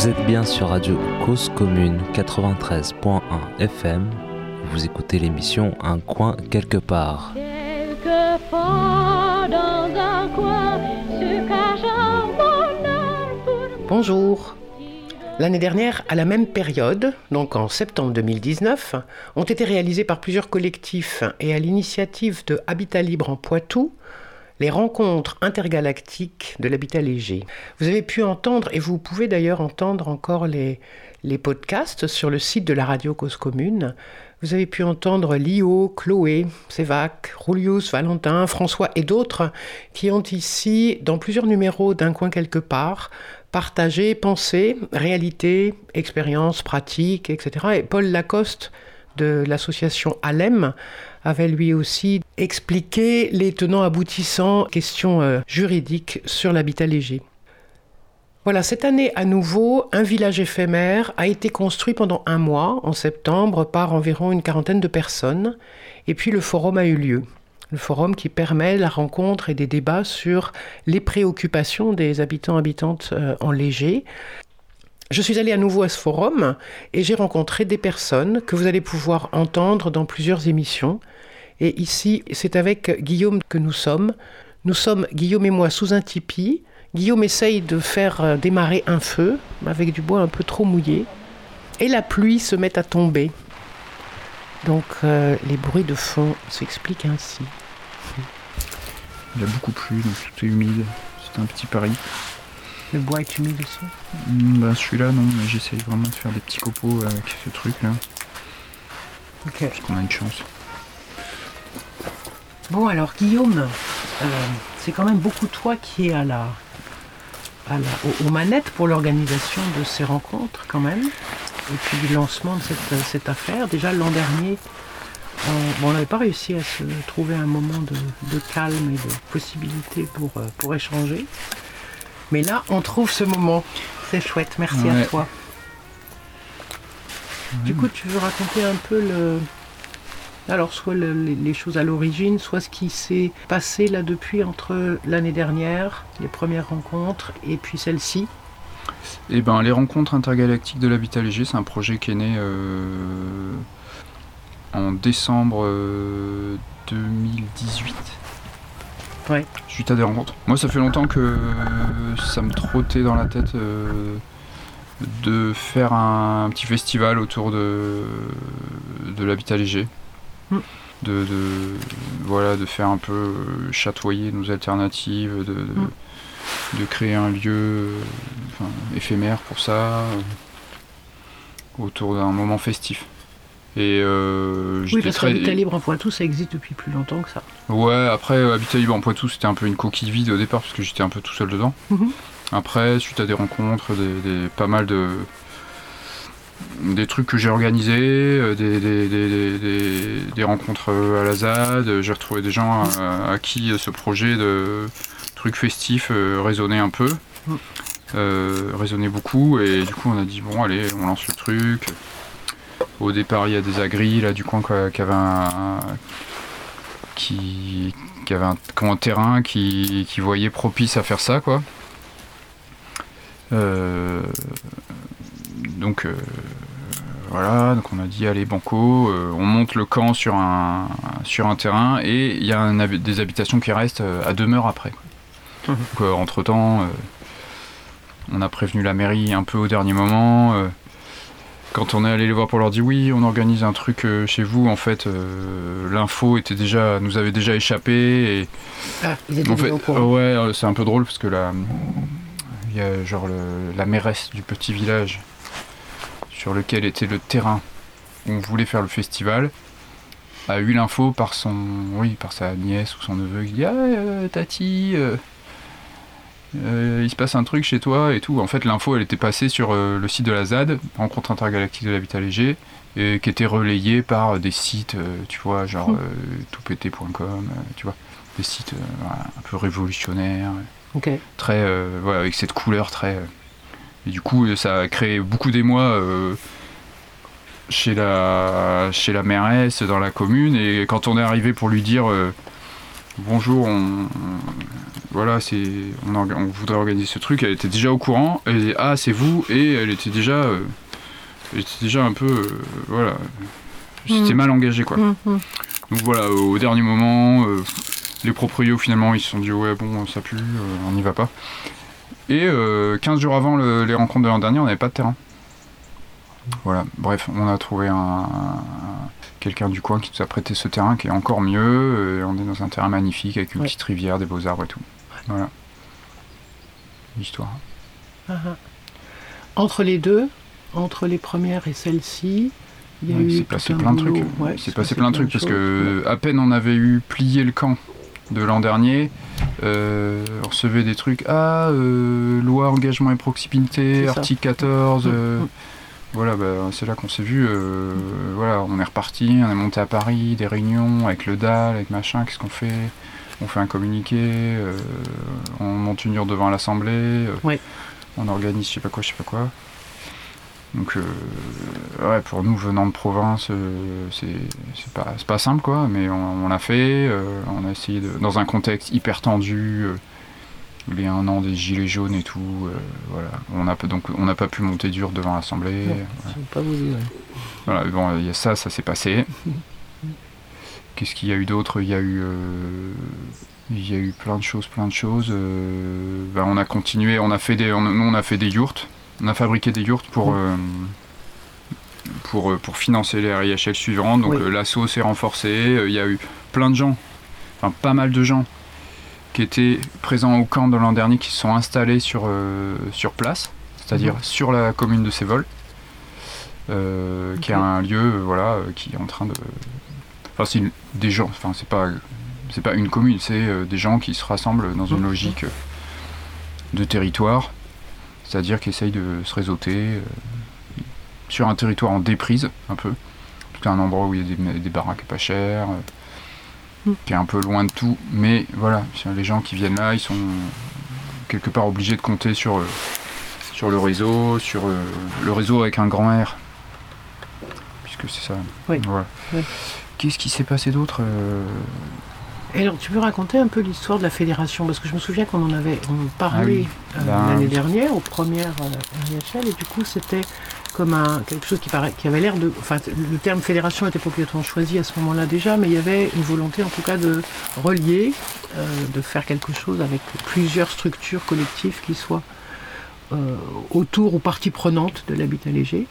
Vous êtes bien sur Radio Cause Commune 93.1 FM. Vous écoutez l'émission Un coin quelque part. Bonjour. L'année dernière, à la même période, donc en septembre 2019, ont été réalisés par plusieurs collectifs et à l'initiative de Habitat Libre en Poitou, les rencontres intergalactiques de l'habitat léger. Vous avez pu entendre, et vous pouvez d'ailleurs entendre encore les, les podcasts sur le site de la radio Cause Commune. Vous avez pu entendre Lio, Chloé, Sévac, Roulius, Valentin, François et d'autres qui ont ici, dans plusieurs numéros d'un coin quelque part, partagé pensée, réalité, expérience, pratique, etc. Et Paul Lacoste de l'association Alem avait lui aussi expliqué les tenants aboutissants questions euh, juridiques sur l'habitat léger. Voilà, cette année à nouveau, un village éphémère a été construit pendant un mois, en septembre, par environ une quarantaine de personnes, et puis le forum a eu lieu. Le forum qui permet la rencontre et des débats sur les préoccupations des habitants habitantes euh, en léger. Je suis allée à nouveau à ce forum et j'ai rencontré des personnes que vous allez pouvoir entendre dans plusieurs émissions. Et ici, c'est avec Guillaume que nous sommes. Nous sommes, Guillaume et moi, sous un tipi. Guillaume essaye de faire euh, démarrer un feu avec du bois un peu trop mouillé. Et la pluie se met à tomber. Donc euh, les bruits de fond s'expliquent ainsi. Il a beaucoup plu, donc tout est humide. C'est un petit pari. Le bois est humide aussi? Mm, Bah celui-là non, mais j'essaye vraiment de faire des petits copeaux avec ce truc là, Ok. parce qu'on a une chance. Bon alors Guillaume, euh, c'est quand même beaucoup toi qui es à la, à la- aux, manettes pour l'organisation de ces rencontres quand même, et puis du lancement de cette, cette affaire. Déjà l'an dernier, on n'avait pas réussi à se trouver un moment de, de calme et de possibilité pour, euh, pour échanger. Mais là, on trouve ce moment. C'est chouette, merci à Ouais. toi. Du coup, tu veux raconter un peu le, alors, soit le- les, les choses à l'origine, soit ce qui s'est passé là depuis entre l'année dernière, les premières rencontres, et puis celle-ci. Et ben les rencontres intergalactiques de l'habitat léger, c'est un projet qui est né euh, en décembre euh, 2018. Ouais. Suite à des rencontres. Moi, ça fait longtemps que ça me trottait dans la tête euh, de faire un, petit festival autour de, de l'habitat léger. Mm. De, de- voilà, de faire un peu euh, chatoyer nos alternatives, de, de, Mm. de créer un lieu euh, enfin, éphémère pour ça, euh, autour d'un moment festif. Et euh, Oui, parce que très- l'habitat libre en Poitou, ça existe depuis plus longtemps que ça. Ouais, après Habitat Libre en Poitou, c'était un peu une coquille vide au départ parce que j'étais un peu tout seul dedans. Mhm. Après, suite à des rencontres, des, des- pas mal de des trucs que j'ai organisés, euh, des, rencontres euh, à la ZAD, euh, j'ai retrouvé des gens à, à qui euh, ce projet de truc festif euh, résonnait un peu, euh, résonnait beaucoup, et du coup on a dit bon allez, on lance le truc. Au départ, il y a des agris là du coin qui avaient un, qui, qui avait un, un terrain qui, voyait propice à faire ça quoi. Euh, donc euh, voilà, donc on a dit allez banco, euh, on monte le camp sur un sur un terrain et il y a un des habitations qui restent euh, à demeure après. Donc entre temps, on a prévenu la mairie un peu au dernier moment. quand on est allé les voir pour leur dire oui, on organise un truc chez vous, en fait, l'info était déjà, nous avait déjà échappé. Et Ah, ils étaient en fait, ouais, c'est un peu drôle parce que la, il y a genre le- la mairesse du petit village sur lequel était le terrain où on voulait faire le festival a eu l'info par son, oui, par sa nièce ou son neveu qui dit ah euh, tati. euh, euh, il se passe un truc chez toi et tout. En fait, l'info, elle était passée sur le site de la ZAD, Rencontre intergalactique de l'habitat léger, et qui était relayée par des sites, tu vois, genre Hmm. toutpété.com, tu vois, des sites un peu révolutionnaires, très, voilà, avec cette couleur très. Et du coup, ça a créé beaucoup d'émoi euh, chez la chez la mairesse dans la commune. Et quand on est arrivé pour lui dire, euh, bonjour, on, voilà, c'est, on, voudrait organiser ce truc. Elle était déjà au courant. Elle disait ah c'est vous et elle était déjà, euh, elle était déjà un peu, voilà, c'était mm. mal engagé quoi. Mm, mm. Donc voilà, au dernier moment, les proprios finalement ils se sont dit ouais bon ça pue, on n'y va pas. Et 15 jours avant les rencontres de l'an dernier, on n'avait pas de terrain. Voilà, bref, on a trouvé un quelqu'un du coin qui nous a prêté ce terrain qui est encore mieux. on est dans un terrain magnifique avec une petite rivière, des beaux arbres et tout. Voilà. L'histoire. Ah, ah. Entre les deux, entre les premières et celle-ci, il y a eu passé plein de trucs. c'est passé, plein de trucs parce que à peine on avait eu plié le camp de l'an dernier, euh, on recevait des trucs. Ah, euh, loi engagement et proximité, article 14. Mm, euh, mm. Voilà, bah, c'est là qu'on s'est vu. voilà, on est reparti, on est monté à Paris, des réunions avec le DAL, avec machin. Qu'est-ce qu'on fait? On fait un communiqué, euh, on monte une urne devant l'Assemblée, euh, on organise je sais pas quoi, je sais pas quoi. Donc, euh, ouais, pour nous, venant de province, c'est pas, pas simple, quoi, mais on, l'a fait. on a essayé, de, dans un contexte hyper tendu, les un an des gilets jaunes et tout, voilà. On a, donc, on n'a pas pu monter dur devant l'Assemblée. Pas vous dire, Voilà, bon, il y a ça, ça s'est passé. Qu'est-ce qu'il y a eu d'autre? Il y a eu, euh, il y a eu plein de choses, plein de choses. Euh, ben, on a continué, on a fait des, on, nous on a fait des yurts, on a fabriqué des yurts pour. Euh, pour, pour financer les RIHL suivantes. Donc l'assaut s'est renforcé. Il y a eu plein de gens, enfin pas mal de gens qui étaient présents au camp de l'an dernier qui se sont installés sur, sur place, c'est-à-dire mhm. sur la commune de Sévol, qui est un lieu voilà, qui est en train de, c'est des gens, enfin c'est pas c'est pas une commune, c'est euh, des gens qui se rassemblent dans une logique euh, de territoire, c'est-à-dire qui essayent de se réseauter euh, sur un territoire en déprise un peu, c'est un endroit où il y a des, baraques pas chères, mm. qui est un peu loin de tout, mais voilà, les gens qui viennent là, ils sont quelque part obligés de compter sur sur le réseau, sur le réseau avec un grand R, puisque c'est ça. Voilà. Qu'est-ce qui s'est passé d'autre euh alors, tu peux raconter un peu l'histoire de la fédération Parce que je me souviens qu'on en avait parlé ah euh, ben, l'année dernière, aux premières euh, et du coup, c'était comme un, quelque chose qui, paraît, qui avait l'air de. Enfin, le terme fédération était obligatoirement choisi à ce moment-là déjà, mais il y avait une volonté en tout cas de relier, de faire quelque chose avec plusieurs structures collectives qui soient autour ou partie prenante de l'habitat léger.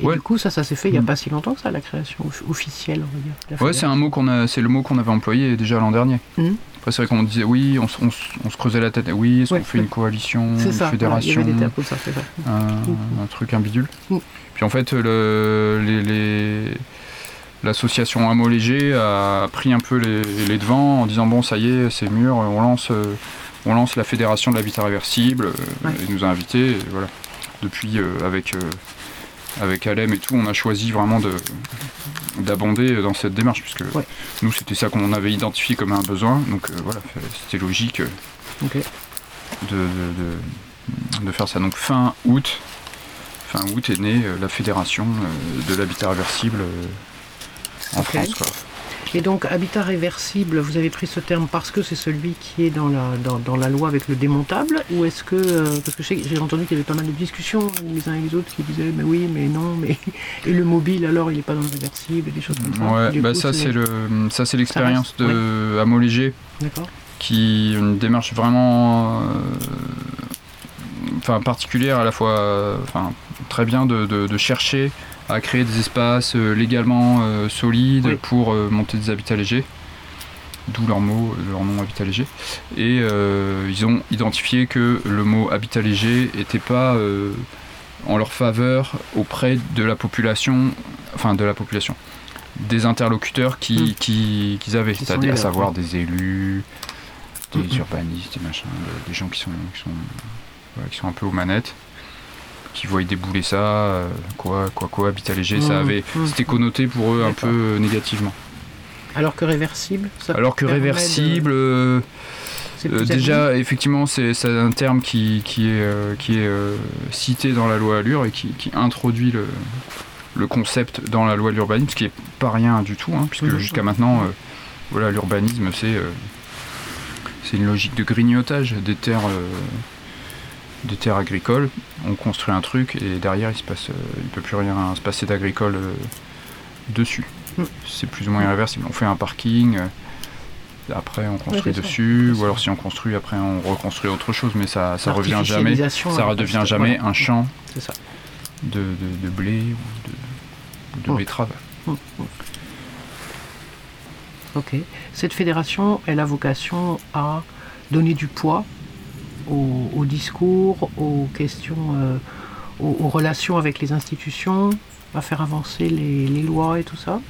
Et du coup, ça, ça s'est fait il n'y a mm. pas si longtemps que ça, la création officielle, on va dire. Ouais, c'est un mot qu'on a, c'est le mot qu'on avait employé déjà l'an dernier. Mm. Après, c'est vrai qu'on disait oui, on, se creusait la tête. Oui, est-ce qu'on fait une coalition, une fédération, un, truc, un bidule. Mm. Puis en fait, le, les, l'association Amo Léger a pris un peu les, devants en disant bon, ça y est, c'est mûr, on lance, on lance la fédération de l'habitat réversible. Il nous a invités, voilà. Depuis, euh, avec euh, avec Alem et tout, on a choisi vraiment de d'abonder dans cette démarche puisque nous c'était ça qu'on avait identifié comme un besoin. Donc euh, voilà c'était logique euh, de, de, faire ça. Donc fin août fin août est née euh, la fédération de l'habitat réversible en France et donc, habitat réversible, vous avez pris ce terme parce que c'est celui qui est dans la, dans, la loi avec le démontable Ou est-ce que. Euh, parce que j'ai entendu qu'il y avait pas mal de discussions les uns et les autres qui disaient mais oui, mais non, mais. Et le mobile, alors, il n'est pas dans le réversible et des choses comme ça. Ouais, bah ça, c'est le, ça, c'est l'expérience de ouais. Qui une démarche vraiment. Euh, enfin, particulière à la fois. Enfin, très bien de, de chercher à créer des espaces euh, légalement euh, solides pour euh, monter des habitats légers d'où leur mot, leur nom habitat léger. Et ils ont identifié que le mot habitat léger n'était pas en leur faveur auprès de la population, enfin de la population, des interlocuteurs qu'ils qui, hmm. avaient, c'est-à-dire à savoir des élus, des hmm. urbanistes, des machins, des gens qui sont, qui sont, qui sont un peu aux manettes qui voyaient débouler ça, euh, quoi, quoi, quoi, habitat léger, ça mmh. avait, mmh. c'était connoté pour eux un peu euh, négativement. Alors que réversible Alors que réversible, euh, déjà, effectivement, c'est un terme qui, qui est, qui est cité dans la loi Allure et qui, introduit le, le, concept dans la loi de l'urbanisme, ce qui n'est pas rien du tout, hein, puisque mmh. jusqu'à maintenant, voilà, l'urbanisme, c'est c'est une logique de grignotage des terres, des terres agricoles. On construit un truc et derrière il se passe, il peut plus rien se passer d'agricole dessus. Mm. C'est plus ou moins irréversible. On fait un parking, après on construit dessus, ou alors si on construit, après on reconstruit autre chose, mais ça, ça revient jamais, ça redevient jamais un champ de, de, blé ou de, de betterave. Ok. Cette fédération, elle a vocation à donner du poids au, discours, aux questions, euh, aux, relations avec les institutions, à faire avancer les, lois et tout ça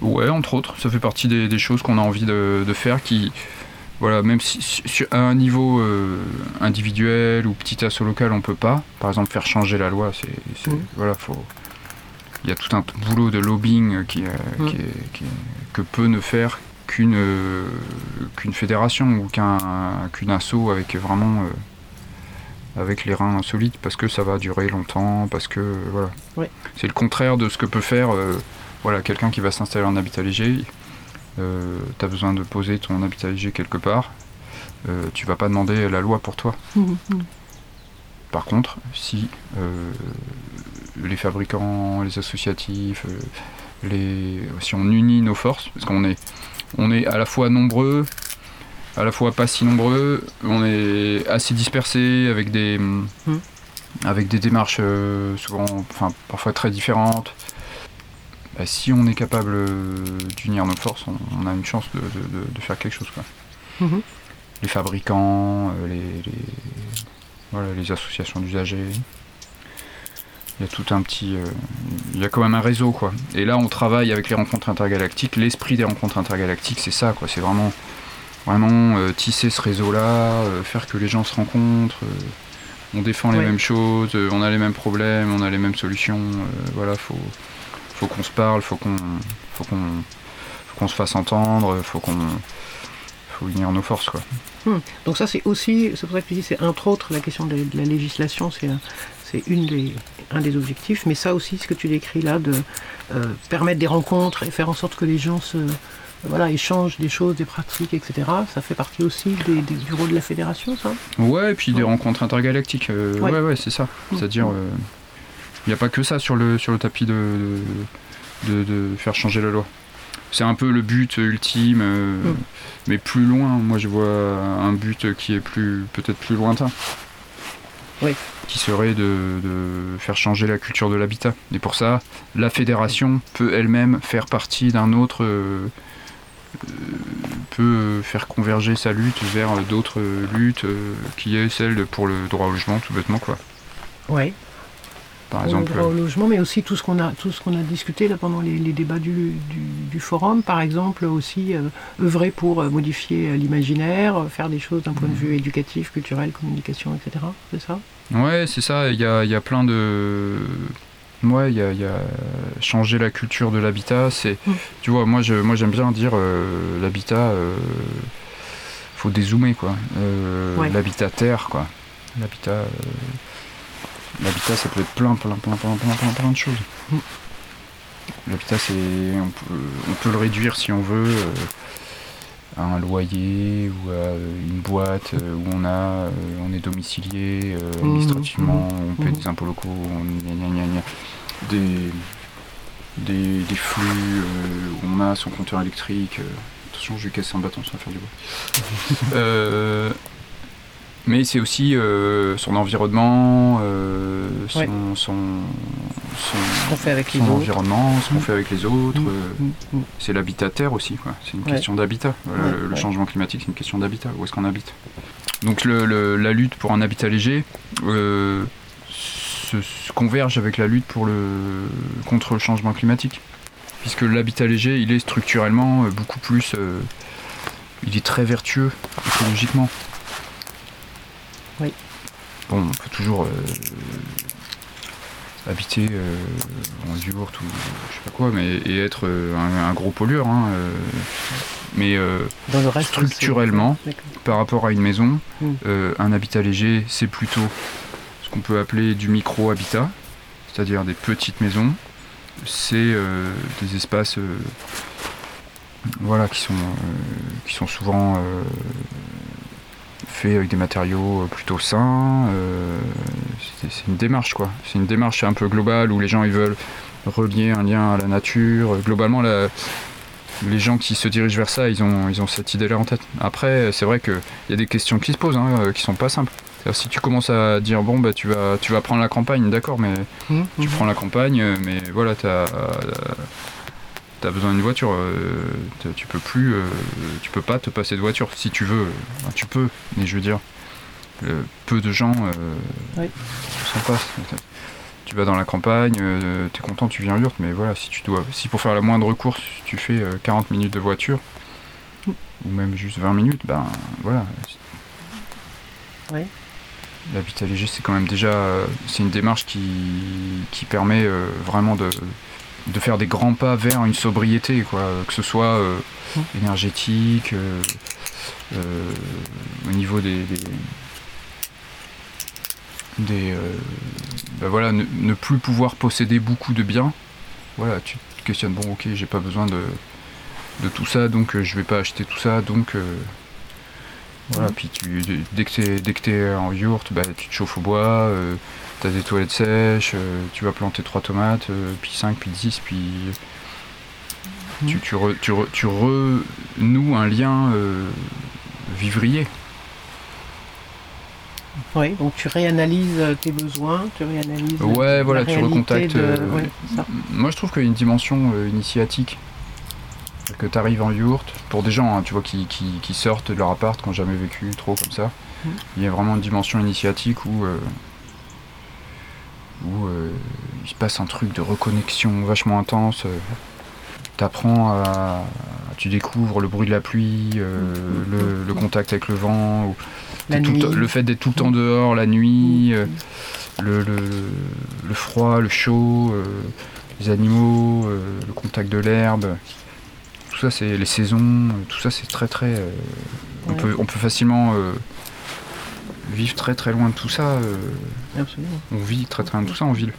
Ouais, entre autres, ça fait partie des, choses qu'on a envie de, faire qui, voilà, même si à un niveau euh, individuel ou petit assaut local, on peut pas, par exemple, faire changer la loi, c'est, mmh. voilà, faut, il y a tout un boulot de lobbying qui, mmh. que peut ne faire qu'une euh, qu'une fédération ou qu'un qu'une asso avec vraiment euh, avec les reins solides parce que ça va durer longtemps parce que voilà. C'est le contraire de ce que peut faire euh, voilà quelqu'un qui va s'installer en habitat léger. Tu as besoin de poser ton habitat léger quelque part. Tu vas pas demander la loi pour toi. Mmh, mmh. par contre si les fabricants les associatifs les, si on unit nos forces, parce qu'on est, on est à la fois nombreux, à la fois pas si nombreux, on est assez dispersés avec des, hmm. avec des démarches euh, souvent, enfin parfois très différentes. Bah, si on est capable euh, d'unir nos forces, on, a une chance de, faire quelque chose. Quoi. Mhm. Les fabricants, euh, les, voilà, les associations d'usagers. Il y a tout un petit. il y a quand même un réseau, quoi. Et là, on travaille avec les rencontres intergalactiques. L'esprit des rencontres intergalactiques, c'est ça, quoi. C'est vraiment, vraiment euh, tisser ce réseau-là, euh, faire que les gens se rencontrent. Euh, on défend les mêmes choses, on a les mêmes problèmes, on a les mêmes solutions. voilà, faut, faut qu'on se parle, faut qu'on, faut qu'on, qu'on se fasse entendre, faut qu'on, faut unir nos forces, quoi. Hmm. Donc ça, c'est aussi, c'est pour ça que tu dis, c'est entre autres la question de, la législation, c'est c'est une des, un des objectifs, mais ça aussi, ce que tu décris là, de euh, permettre des rencontres et faire en sorte que les gens se, voilà, échangent des choses, des pratiques, etc. Ça fait partie aussi des, du rôle de la fédération, ça? Ouais, et puis des rencontres intergalactiques. Euh, ouais. ouais, c'est ça. Mm. C'est-à-dire, il mm. n'y euh, a pas que ça sur le, sur le tapis de, de, de, faire changer la loi. C'est un peu le but ultime, mm. mais plus loin. Moi, je vois un but qui est plus peut-être plus lointain. Oui qui serait de, faire changer la culture de l'habitat. Et pour ça, la fédération peut elle-même faire partie d'un autre, euh, peut faire converger sa lutte vers d'autres luttes, euh, qui est celle pour le droit au logement, tout bêtement quoi. Oui par exemple. au logement, mais aussi tout ce qu'on a, tout ce qu'on a discuté là pendant les, débats du, forum, par exemple, aussi euh, œuvrer pour euh, modifier euh, l'imaginaire, faire des choses d'un point de vue éducatif, culturel, communication, etc. C'est ça? Ouais, c'est ça. Il y a, y a, plein de. Ouais, il y a, y a, changer la culture de l'habitat. C'est, mmh. tu vois, moi, je, moi, j'aime bien dire l'habitat. faut dézoomer quoi. L'habitat terre quoi. L'habitat L'habitat, ça peut être plein, plein, plein, plein, plein, plein, plein de choses. L'habitat, c'est, on peut, on peut, le réduire si on veut euh, à un loyer ou à une boîte euh, où on a, euh, on est domicilié mmh, administrativement, mmh, on paie mmh. des impôts locaux, on, des, des, des, flux, où on a son compteur électrique. attention, je vais casser un bâton sans faire du bruit. mais c'est aussi euh, son environnement, euh, son, son, ce fait avec les environnement, ce qu'on mm. fait avec les autres. Mm. Euh, mm. C'est l'habitat terre aussi, c'est une question d'habitat. le, changement climatique, c'est une question d'habitat. Où est-ce qu'on habite? Donc la lutte pour un habitat léger se, converge avec la lutte pour le, contre le changement climatique. Puisque l'habitat léger, il est structurellement beaucoup plus... il est très vertueux écologiquement. Bon, on peut toujours euh, habiter euh, en yurt ou je sais pas quoi, mais et être euh, un, gros pollueur. Hein, mais structurellement, par rapport à une maison, hmm. un habitat léger, c'est plutôt ce qu'on peut appeler du micro-habitat, c'est-à-dire des petites maisons. C'est des espaces voilà, qui, sont, qui sont souvent fait avec des matériaux plutôt sains. c'est une démarche quoi. C'est une démarche un peu globale où les gens ils veulent relier un lien à la nature. Globalement, les gens qui se dirigent vers ça, ils ont, ils ont cette idée-là en tête. Après, c'est vrai qu'il y a des questions qui se posent, hein, qui sont pas simples. Si tu commences à dire bon bah tu vas tu vas prendre la campagne, d'accord, mais mmh, tu mmh. prends la campagne, mais voilà, tu as, besoin d'une voiture, euh, tu peux plus, euh, tu peux pas te passer de voiture si tu veux, tu peux, mais je veux dire, euh, peu de gens s'en passent. Tu vas dans la campagne, tu es content, tu viens en mais voilà, si tu dois, si pour faire la moindre course, tu fais 40 minutes de voiture, mmh. ou même juste 20 minutes, ben voilà. L'habitat léger, c'est quand même déjà c'est une démarche qui, qui permet euh, vraiment de, de, faire des grands pas vers une sobriété, quoi, que ce soit euh, mmh. énergétique, euh, au niveau des, des, ben voilà, ne, plus pouvoir posséder beaucoup de biens. Voilà, tu te questionnes, bon ok, j'ai pas besoin de, de tout ça, donc je vais pas acheter tout ça, donc voilà, puis tu, dès que tu es, en yourte, bah, tu te chauffes au bois, euh, tu as des toilettes sèches, euh, tu vas planter trois tomates, euh, puis 5, puis 10, puis tu, tu, tu, renoues un lien vivrier. Oui, donc tu réanalyses tes besoins, tu réanalyses. Ouais, voilà, tu recontactes. moi, je trouve qu'il y a une dimension initiatique que tu arrives en yourte, pour des gens, hein, tu vois, qui, sortent de leur appart, qui n'ont jamais vécu trop comme ça, mm. il y a vraiment une dimension initiatique où, euh, où euh, il se passe un truc de reconnexion vachement intense. Euh, t'apprends à, tu découvres le bruit de la pluie, mm. le, contact avec le vent, ou le, fait d'être tout le temps dehors la nuit, mm. le, le, froid, le chaud, les animaux, le contact de l'herbe ça, c'est les saisons, euh, tout ça, c'est très très. Euh, on, peut, on peut facilement euh, vivre très très loin de tout ça. Absolument. On vit très très loin de tout ça en ville.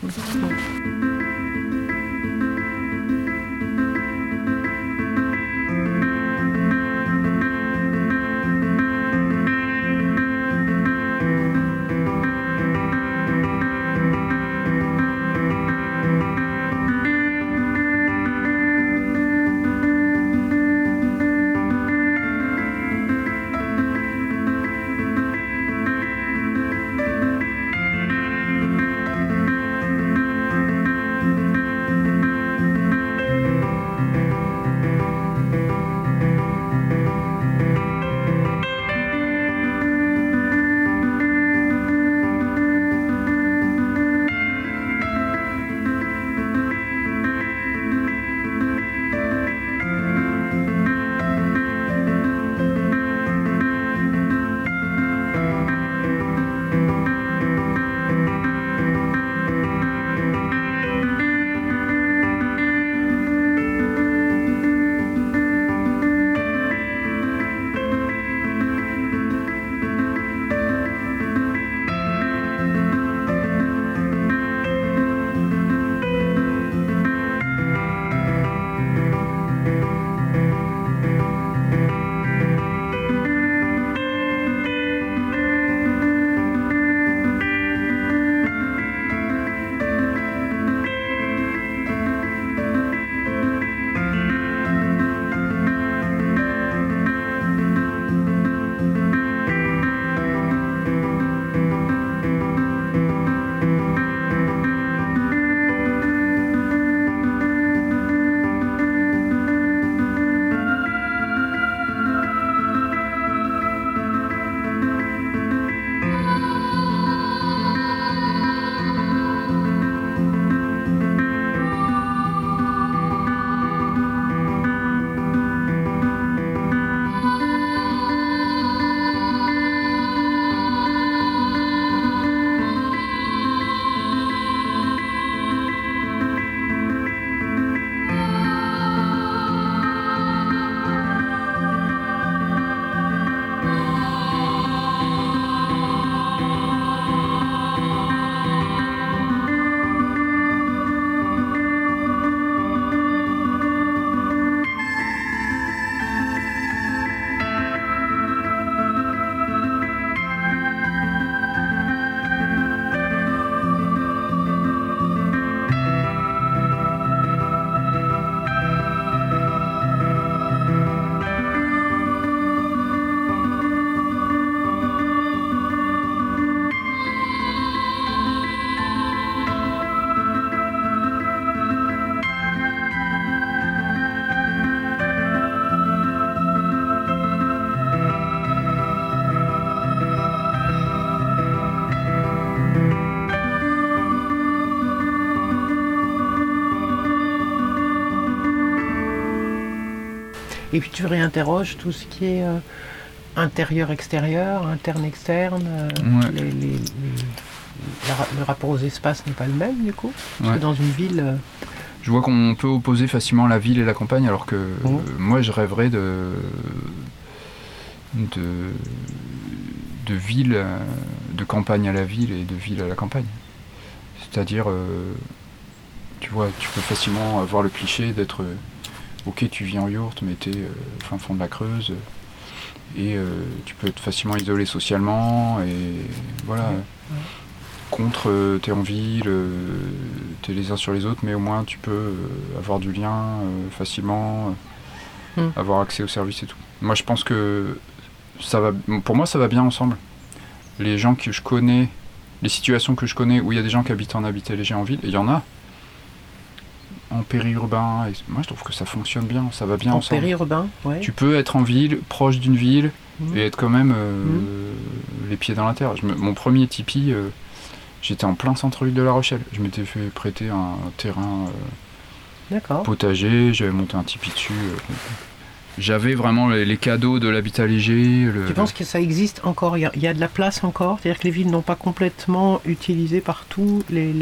Et puis tu réinterroges tout ce qui est intérieur-extérieur, interne-externe. le rapport aux espaces n'est pas le même du coup. Parce que dans une ville. Je vois qu'on peut opposer facilement la ville et la campagne, alors que mmh. moi je rêverais de, de, de ville, de campagne à la ville et de ville à la campagne. C'est-à-dire, euh, tu vois, tu peux facilement avoir le cliché d'être, euh, ok, tu vis en yourte, mais t'es euh, fin fond de la Creuse, et tu peux être facilement isolé socialement, et voilà. Contre, t'es en ville, t'es les uns sur les autres, mais au moins tu peux avoir du lien facilement, hmm. avoir accès aux services et tout. Moi, je pense que ça va, pour moi, ça va bien ensemble. Les gens que je connais les situations que je connais où il y a des gens qui habitent en habitat léger en ville, et il y en a, en périurbain, et moi je trouve que ça fonctionne bien, ça va bien en ensemble. périurbain, ouais. Tu peux être en ville, proche d'une ville, mmh. et être quand même euh, mmh. les pieds dans la terre. mon premier tipi, euh, j'étais en plein centre-ville de La Rochelle. Je m'étais fait prêter un terrain euh, potager, j'avais monté un tipi dessus j'avais vraiment les, cadeaux de l'habitat léger. Le... Tu penses que ça existe encore? Il y, a, de la place encore? C'est-à-dire que les villes n'ont pas complètement utilisé partout les,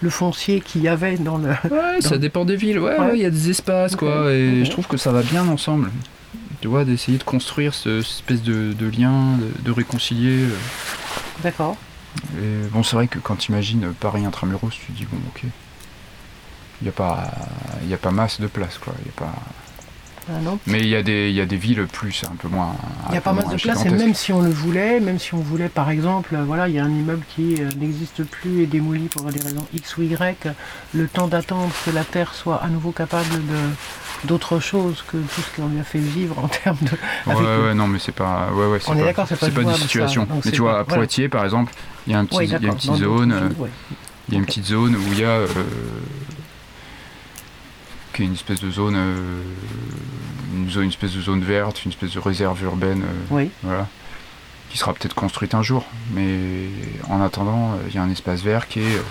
le foncier qu'il y avait dans le. Ouais, ça dépend des villes. Ouais, il y a des espaces, quoi. Et je trouve que ça va bien ensemble. Tu vois, d'essayer de construire ce, cette espèce de, lien, de, réconcilier. Euh. D'accord. Et bon, c'est vrai que quand tu imagines Paris intramuros, tu dis, bon, ok. Il n'y a, pas, a pas masse de place, quoi. Il y a pas. Mais il y, a des, y a des villes plus, un peu moins. Il y a pas mal de place, et même si on le voulait, même si on voulait, par exemple, voilà, il y a un immeuble qui euh, n'existe plus et démoli pour des raisons X ou Y, le temps d'attendre que la Terre soit à nouveau capable de d'autre chose que tout ce qu'on lui a fait vivre en termes de. Ouais, ouais, non, mais c'est pas. Ouais, ouais, on est, d'accord, c'est pas, pas des situations. mais tu vois, à Poitiers, par exemple, il y a, un petit, y a une petite zone. Il y a une petite zone où il y a. Euh, qui est une espèce de zone, euh, une zone, une espèce de zone verte, une espèce de réserve urbaine, euh, voilà, qui sera peut-être construite un jour. Mais en attendant, il y a un espace vert qui est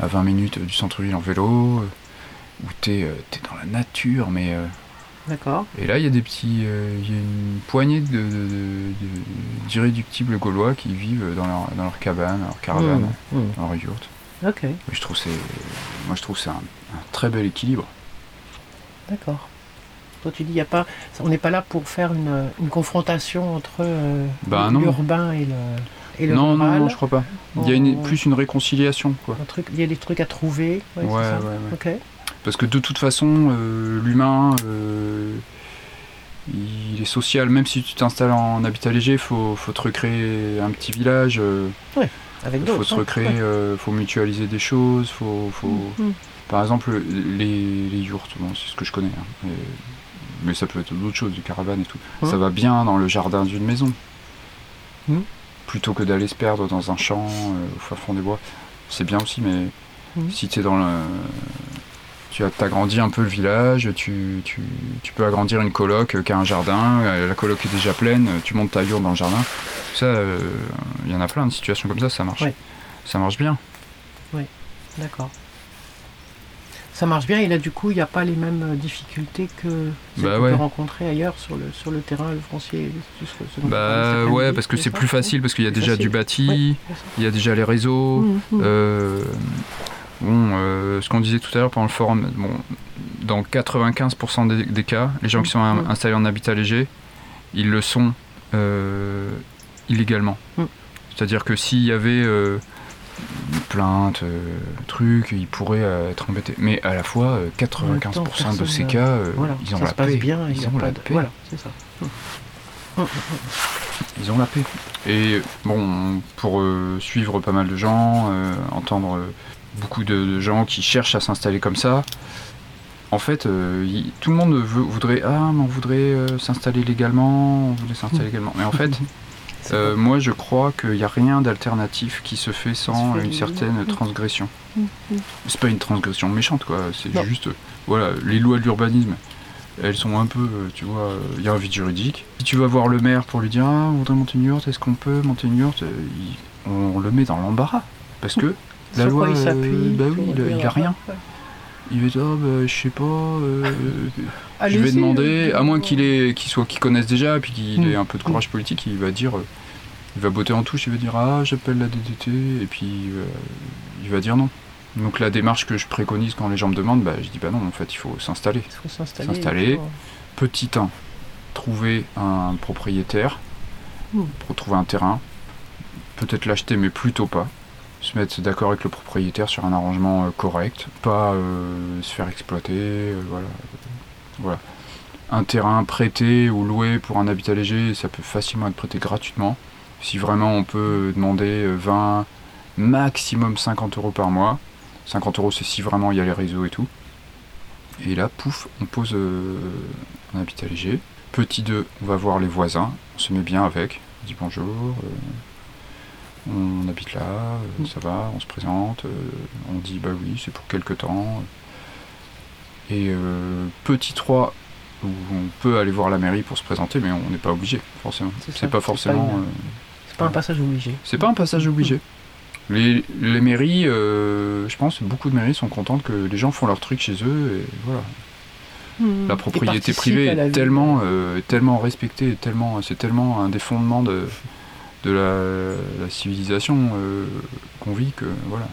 à 20 minutes du centre-ville en vélo, où tu es, dans la nature, mais D'accord. Et là, il y a des petits, il y a une poignée de, d'irréductibles gaulois qui vivent dans leur, dans leur cabane, leur caravane, mmh, mmh. dans leur yurte. Ok. Je trouve c'est, moi je trouve c'est un, très bel équilibre. D'accord. Toi tu dis y a pas, on n'est pas là pour faire une, confrontation entre euh, bah, l'urbain et le, et le non, non, non, je crois pas. Il y a une, plus une réconciliation quoi. truc, il y a des trucs à trouver. Ouais, ouais, ouais, Parce que de toute façon, euh, l'humain. Euh, il est social, même si tu t'installes en habitat léger, il faut, faut, te recréer un petit village. Ouais. Il faut se hein. recréer, il faut mutualiser des choses, faut, faut... Mm, mm. Par exemple, les, les yurts, c'est ce que je connais, hein, mais ça peut être d'autres choses, des caravanes et tout. Ça va bien dans le jardin d'une maison. Mm. Plutôt que d'aller se perdre dans un champ euh, au fond des bois. C'est bien aussi, mais si tu es dans le, tu as agrandi un peu le village, tu, tu, tu, peux agrandir une coloc qui a un jardin, euh, la coloc est déjà pleine, tu montes ta yurte dans le jardin. Ça, euh, il y en a plein de situations comme ça, ça marche. Ça marche bien. Oui, d'accord. Ça marche bien et là du coup il n'y a pas les mêmes euh, difficultés que bah qu'on peut rencontrer ailleurs sur le, sur le terrain, le foncier. bah ouais, parce que c'est plus facile parce qu'il y a déjà du bâti, il y a déjà les réseaux. Mmh, mmh. Bon, euh, ce qu'on disait tout à l'heure pendant le forum, bon, dans 95% des, cas, les gens qui sont mm. installés en habitat léger, ils le sont euh, illégalement. Mm. C'est-à-dire que s'il y avait euh, plainte, truc, ils pourraient être embêtés. Mais à la fois, 95% de ces cas, ils ont la paix. Bien, ils ont la paix. Voilà, c'est ça. Ils ont la paix. Et bon, pour suivre pas mal de gens, entendre beaucoup de, gens qui cherchent à s'installer comme ça. En fait, euh, tout le monde voudrait ah mais on voudrait euh, s'installer légalement, on voudrait s'installer légalement. Mais en fait, euh, moi je crois qu'il n'y a rien d'alternatif qui se fait sans une certaine transgression. C'est pas une transgression méchante quoi, c'est juste voilà les lois de l'urbanisme. Elles sont un peu, tu vois, il y a un vide juridique. Si tu vas voir le maire pour lui dire ah, on voudrait monter une yurte, est-ce qu'on peut monter une yurte on le met dans l'embarras. Parce que la loi, il s'appuie euh, bah oui, il, a rien. Il va dire oh, bah, je sais pas, euh, je vais demander, euh, à moins qu'il soit, qu'il connaisse déjà, et puis qu'il Mm. ait un peu de courage politique, il va dire, euh, il va botter en touche, il va dire ah j'appelle la DDT, et puis euh, il va dire non. Donc la démarche que je préconise quand les gens me demandent, bah, je dis bah non, en fait il faut s'installer. Il faut s'installer. Petit 1, trouver un propriétaire, Mm. pour trouver un terrain, peut-être l'acheter mais plutôt pas. Se mettre d'accord avec le propriétaire sur un arrangement euh, correct, pas euh, se faire exploiter, euh, voilà. voilà. Un terrain prêté ou loué pour un habitat léger, ça peut facilement être prêté gratuitement. Si vraiment on peut demander euh, 20, maximum 50 euros par mois. 50 euros c'est si vraiment il y a les réseaux et tout. Et là, pouf, on pose un habitat léger. Petit 2, on va voir les voisins, on se met bien avec, on dit bonjour, on habite là, euh, ça va, on se présente, euh, on dit bah oui, c'est pour quelque temps. Et euh, petit 3, où on peut aller voir la mairie pour se présenter, mais on n'est pas obligé, forcément. C'est pas forcément. pas une- C'est pas un passage obligé. c'est pas un passage obligé. Les, les mairies, je pense, beaucoup de mairies sont contentes que les gens font leur truc chez eux et voilà. La Ils propriété privée la est tellement, tellement respectée, tellement, c'est tellement un des fondements de, de la, la civilisation euh, qu'on vit que voilà.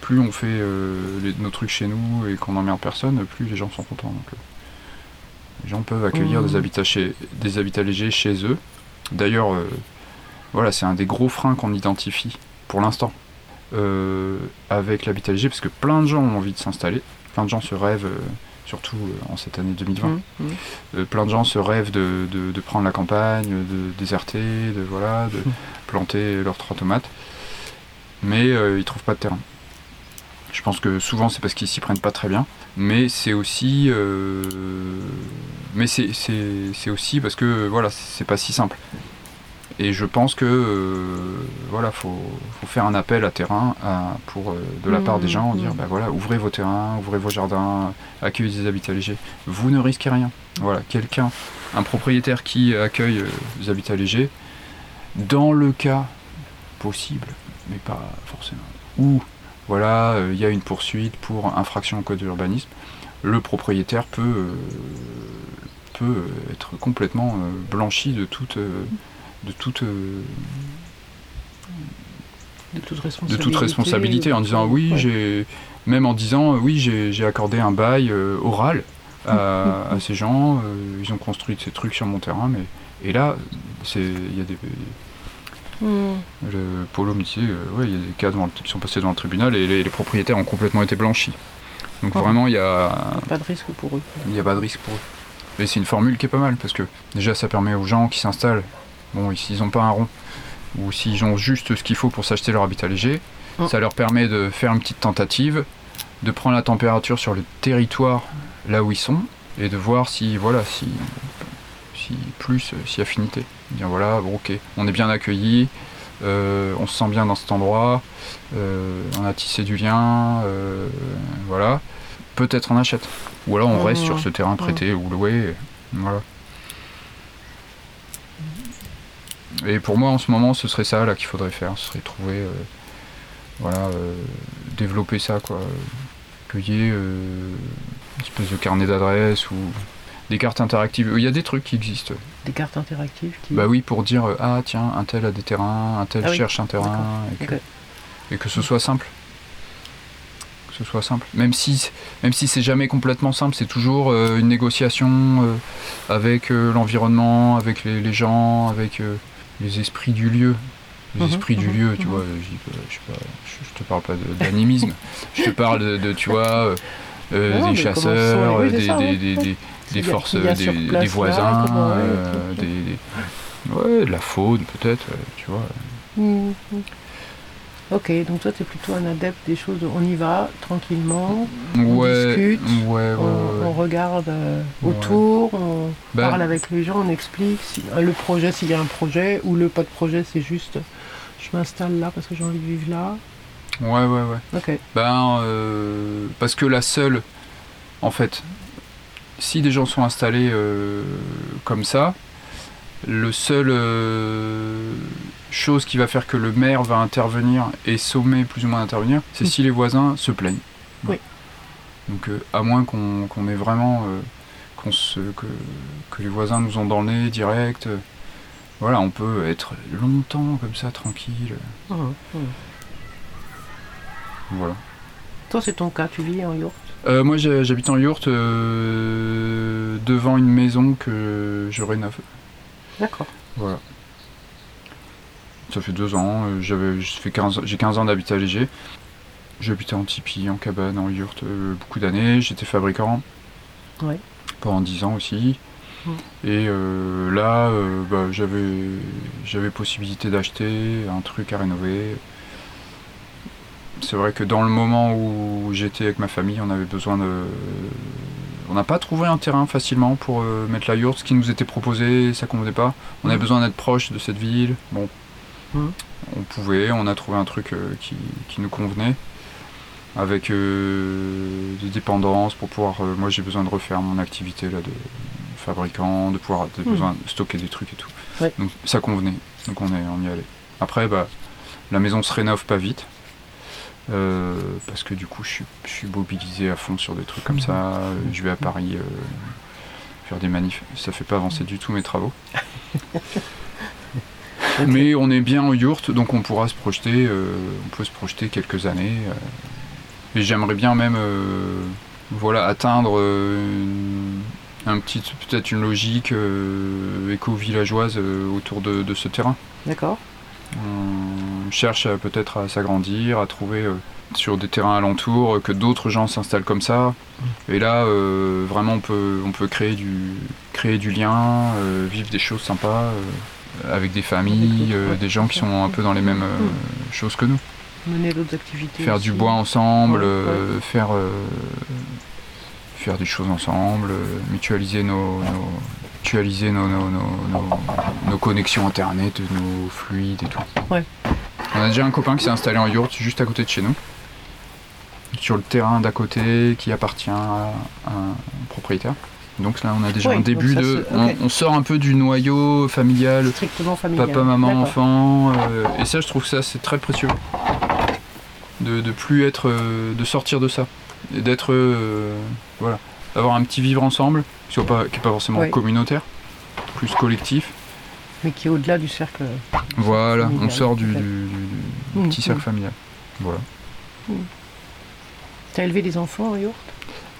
Plus on fait euh, les- nos trucs chez nous et qu'on n'emmerde personne, plus les gens sont contents. Donc, euh, les gens peuvent accueillir Mmh. des, habitats chez, des habitats légers chez eux. D'ailleurs, voilà, c'est un des gros freins qu'on identifie pour l'instant avec l'habitat léger, parce que plein de gens ont envie de s'installer, plein de gens se rêvent, surtout euh, en cette année 2020. Mmh, mmh. Euh, plein de gens se rêvent de, de- de prendre la campagne, de déserter, de voilà, de Mm. planter leurs trois tomates, mais euh, ils trouvent pas de terrain. Je pense que souvent c'est parce qu'ils s'y prennent pas très bien, mais c'est aussi, euh, mais c'est aussi parce que voilà, c'est pas si simple. Et je pense que euh, voilà, faut, faut faire un appel à terrain à- pour euh, de la part des gens, Mm, dire bah voilà, ouvrez vos terrains, ouvrez vos jardins, accueillez des habitats légers. Vous ne risquez rien. Voilà, quelqu'un, un propriétaire qui accueille euh, des habitats légers, dans le cas possible, mais pas forcément, où voilà, euh, il y a une poursuite pour infraction au code de l'urbanisme, le propriétaire peut, peut être complètement blanchi de toute, de toute, euh, De toute de responsabilité. toute responsabilité en disant oui, Ouais. j'ai même en disant euh, oui, j'ai accordé un bail euh, oral à, à ces gens, euh, ils ont construit ces trucs sur mon terrain, mais et là, c'est il y a des Mmh. le Polo me disait euh, ouais, il y a des cas devant qui sont passés devant le tribunal et les, les propriétaires ont complètement été blanchis. Donc Oh. vraiment, il y a Pas de risque pour eux. il n'y a pas de risque pour eux. Et c'est une formule qui est pas mal parce que déjà ça permet aux gens qui s'installent, bon, s'ils n'ont pas un rond, ou s'ils ont juste ce qu'il faut pour s'acheter leur habitat léger, Mm. ça leur permet de faire une petite tentative, de prendre la température sur le territoire là où ils sont et de voir si, voilà, si, si plus, euh, si affinité. Dire voilà, bon, ok, on est bien accueilli, euh, on se sent bien dans cet endroit, euh, on a tissé du lien, euh, voilà. Peut-être on achète. Ou alors on Mhm. reste sur ce terrain prêté ou loué. Voilà. Et pour moi en ce moment ce serait ça là qu'il faudrait faire, ce serait trouver euh, voilà euh, développer ça quoi. Cueillir euh, une espèce de carnet d'adresses ou des cartes interactives. Il y a des trucs qui existent. Des cartes interactives qui. Bah oui, pour dire euh, ah tiens, un tel a des terrains, un tel Ah oui, cherche un terrain, et que, et ce soit simple. Que ce soit simple. Même si, même si c'est jamais complètement simple, c'est toujours euh, une négociation euh, avec euh, l'environnement, avec les, les gens, avec les esprits du lieu. Les Mhm, esprits du mhm, lieu, tu mhm. vois, je, sais pas, je, te parle pas d'animisme, je te parle de, de, tu vois, euh, euh, Non, des chasseurs, oui, des, ça, des, des, des- forces, des, place voisins, euh, ouais, de la faune peut-être, euh, tu vois. Mmh, mmh. Ok, donc toi, tu es plutôt un adepte des choses, on y va tranquillement, Ouais, discute, ouais, ouais, on, on regarde euh, autour, on Bah, parle avec les gens, on explique si, euh, le projet, s'il y a un projet, ou le pas de projet, c'est juste je m'installe là parce que j'ai envie de vivre là. Ouais, ouais, ouais. Ok. Ben, euh, parce que la seule, en fait, si des gens sont installés euh, comme ça, le seul chose qui va faire que le maire va intervenir et sommer plus ou moins d'intervenir, c'est Mm. si les voisins se plaignent. Oui. Donc euh, à moins qu'on qu'on ait vraiment euh, se, que, que les voisins nous ont dans le nez direct, euh, voilà, on peut être longtemps comme ça, tranquille. Mhm, mhm. Voilà. Toi, c'est ton cas, tu vis en yourte Euh, moi j'habite en euh, devant une maison que je rénove. D'accord. Voilà. Ça fait deux ans, euh, j'avais, ça fait 15 j'ai 15 ans d'habitat léger. J'habitais en tipi, en cabane, en yourte euh, beaucoup d'années. J'étais fabricant Ouais. pendant 10 ans aussi. Mm. Et euh, là, euh, bah, j'avais, j'avais possibilité d'acheter un truc à rénover. C'est vrai que dans le moment où j'étais avec ma famille, on avait besoin de. On n'a pas trouvé un terrain facilement pour euh, mettre la yourte. Ce qui nous était proposé, ça convenait pas. On avait Mhm. besoin d'être proche de cette ville. Bon, Mhm. on pouvait, on a trouvé un truc euh, qui, qui nous convenait. Avec euh, des dépendances pour pouvoir. euh, moi, j'ai besoin de refaire mon activité là, de fabricant, de pouvoir. J'ai Mhm. besoin de stocker des trucs et tout. Ouais. Donc, ça convenait. Donc, on, est, on y allait. Après, bah, la maison se rénove pas vite. Parce que du coup, je suis, je suis mobilisé à fond sur des trucs comme Mhm. ça. Je vais à Paris faire des manifs. Ça fait pas avancer du tout mes travaux. Mais on est bien en yourte, donc on pourra se projeter. euh, on peut se projeter quelques années. euh. et j'aimerais bien même, euh, voilà, atteindre une- un petit, peut-être une logique euh, éco-villageoise euh, autour de, de ce terrain. D'accord. On cherche peut-être à s'agrandir, à trouver euh, sur des terrains alentours que d'autres gens s'installent comme ça. Et là, vraiment, on peut, on peut créer, du, créer du lien, vivre des choses sympas avec des familles, euh, des gens qui sont un peu dans les mêmes euh, Mm. choses que nous. Mener d'autres activités. Faire aussi. du bois ensemble, Ouais, euh, faire, euh, faire des choses ensemble, euh, mutualiser nos, nos- mutualiser nos, nos, nos- nos- nos connexions internet, nos fluides et tout. Ouais. On a déjà un copain qui s'est installé en yourte juste à côté de chez nous, sur le terrain d'à côté qui appartient à un propriétaire. Donc là, on a déjà un début ça, de. on- sort un peu du noyau familial, Strictement familial. papa, maman, enfant. euh, et ça, je trouve que ça, c'est très précieux. De, de plus être. euh, de sortir de ça. Et d'être. euh, voilà. D'avoir un petit vivre ensemble, qui n'est pas, qui est pas forcément communautaire, plus collectif. Mais qui est au-delà du cercle. Voilà, Familial, on sort du, ok. du- du- du petit Mm, cercle mm. familial. Voilà. T'as élevé des enfants en yourte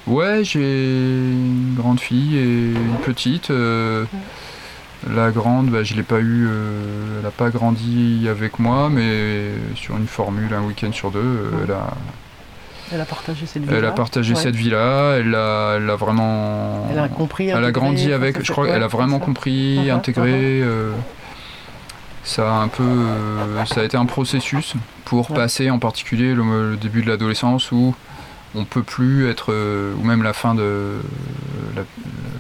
Ouais, j'ai une grande fille et une petite. euh, la grande, bah, je l'ai pas eu, euh, elle n'a pas grandi avec moi, mais sur une formule, un week-end sur deux, euh, Ouais. elle, a, Elle a partagé cette vie elle a partagé Ouais. cette vie-là, elle a, elle a vraiment. Elle a compris. elle a intégré, grandi avec, je crois qu'elle a vraiment compris, Uh-huh, intégré. euh, ça a un peu, ça a été un processus pour Ouais. passer en particulier le, le début de l'adolescence où on peut plus être, euh, ou même la fin de la-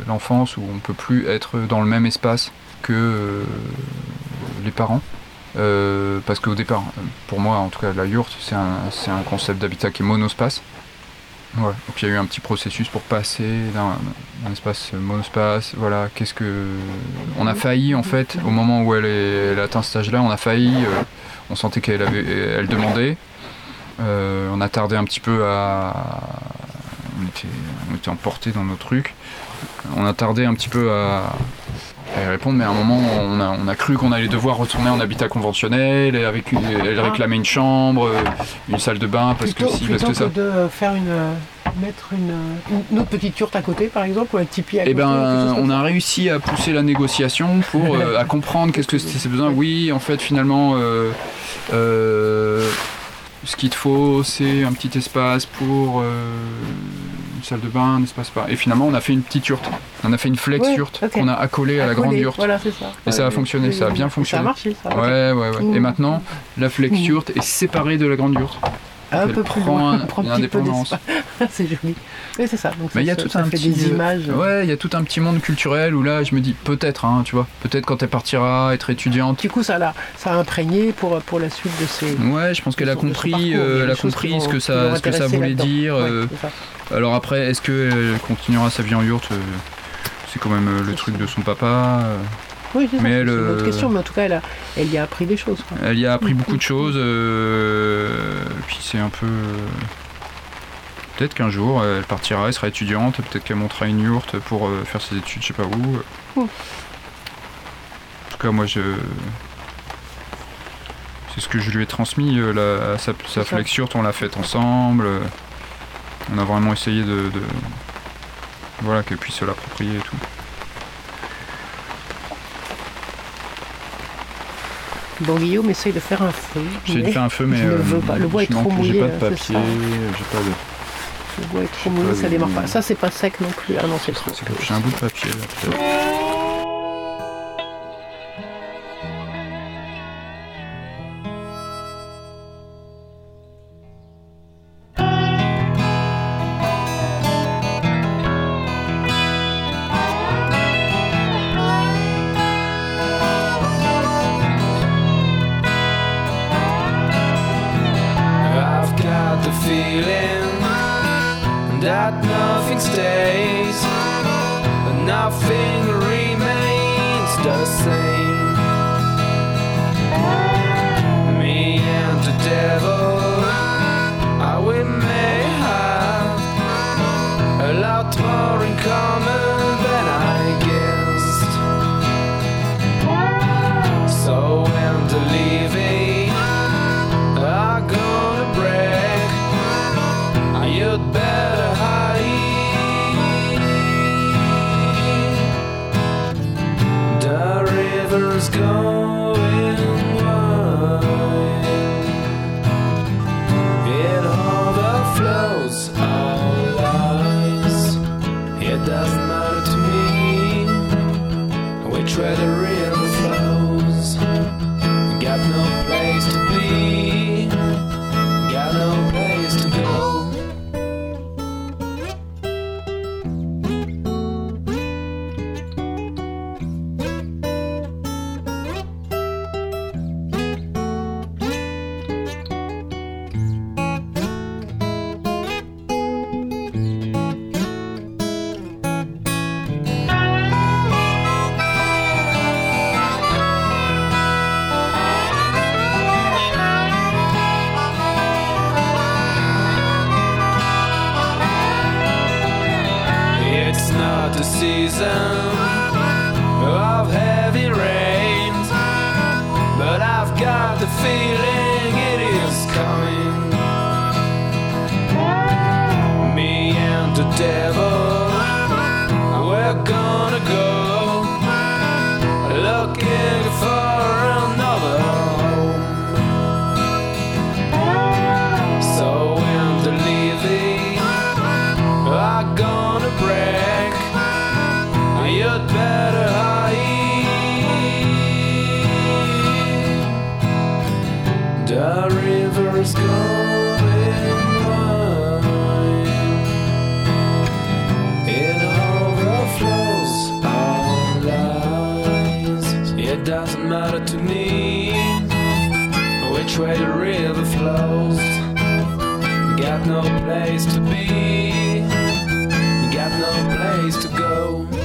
l'enfance où on peut plus être dans le même espace que euh, les parents. Euh, parce qu'au départ, pour moi en tout cas, la yourte, c'est un, concept d'habitat qui est monospace. Donc il y a eu un petit processus pour passer d'un espace monospace. Voilà, qu'est-ce que. On a failli en fait, au moment où elle, est, a atteint ce âge-là, on a failli. euh, on sentait qu'elle avait, elle demandait. Euh, on a tardé un petit peu à. On était, on était emporté dans nos trucs. On a tardé un petit peu à, à y répondre, mais à un moment, on a, on a cru qu'on allait devoir retourner en habitat conventionnel. Et avec une- elle réclamait une chambre, euh, une salle de bain, parce plutôt, que si, parce que ça. de faire une. mettre une, une autre petite yourte à côté, par exemple, ou un tipi à Eh côté. ben, on a réussi à pousser la négociation pour euh, à comprendre qu'est-ce que c'est ces besoins. Oui, en fait, finalement, euh, euh, ce qu'il te faut, c'est un petit espace pour euh, une salle de bain, un espace pas. Et finalement, on a fait une petite yourte. On a fait une flex Ouais, yourte ok. qu'on a accolée à la grande yourte. Voilà, c'est ça. Et ça a fonctionné, ça a bien Ça fonctionné. a marché, ça. Ouais, ouais, ouais. Et Mmh. maintenant, la flex Mmh. yourte est séparée de la grande yourte. Un peu plus loin, un- prend un petit peu c'est joli. Oui, c'est ça. Donc Mais il y a tout un petit des euh, images. euh, Ouais, il y a tout un petit monde culturel où là, je me dis peut-être, hein, tu vois, peut-être quand elle partira être étudiante, Du coup, ça l'a, ça a imprégné pour, pour la suite de ces. Ouais, je pense qu'elle a compris, parcours. A euh, elle a compris ce que ça, vont ce que ça voulait dire. Ouais, euh. c'est ça. Alors après, est-ce qu'elle continuera sa vie en yourte euh, C'est quand même euh, le truc de son papa. euh. Oui, c'est mais c'est elle, une autre euh, question, mais en tout cas, elle, a, elle y a appris des choses. quoi. Elle y a appris beaucoup de choses. euh, Puis c'est un peu. euh, peut-être qu'un jour elle partira, elle sera étudiante, peut-être qu'elle montera une yourte pour euh, faire ses études, je sais pas où. En tout cas, moi je. C'est ce que je lui ai transmis, euh, la- sa, sa ça. flex yourte, on l'a faite ensemble. euh, On a vraiment essayé de. de- voilà, qu'elle puisse se l'approprier et tout. Bon, Guillaume essaye de faire un feu. J'ai fait un feu, mais. je ne euh, veux pas. Le bois est trop mouillé. J'ai pas de c'est papier, j'ai pas de. Le bois est trop mouillé, ça démarre pas. Ça, c'est pas sec non plus. Ah non, c'est trop. J'ai un bout de papier là, best. To me which way the river flows. You got no place to be. You got no place to go.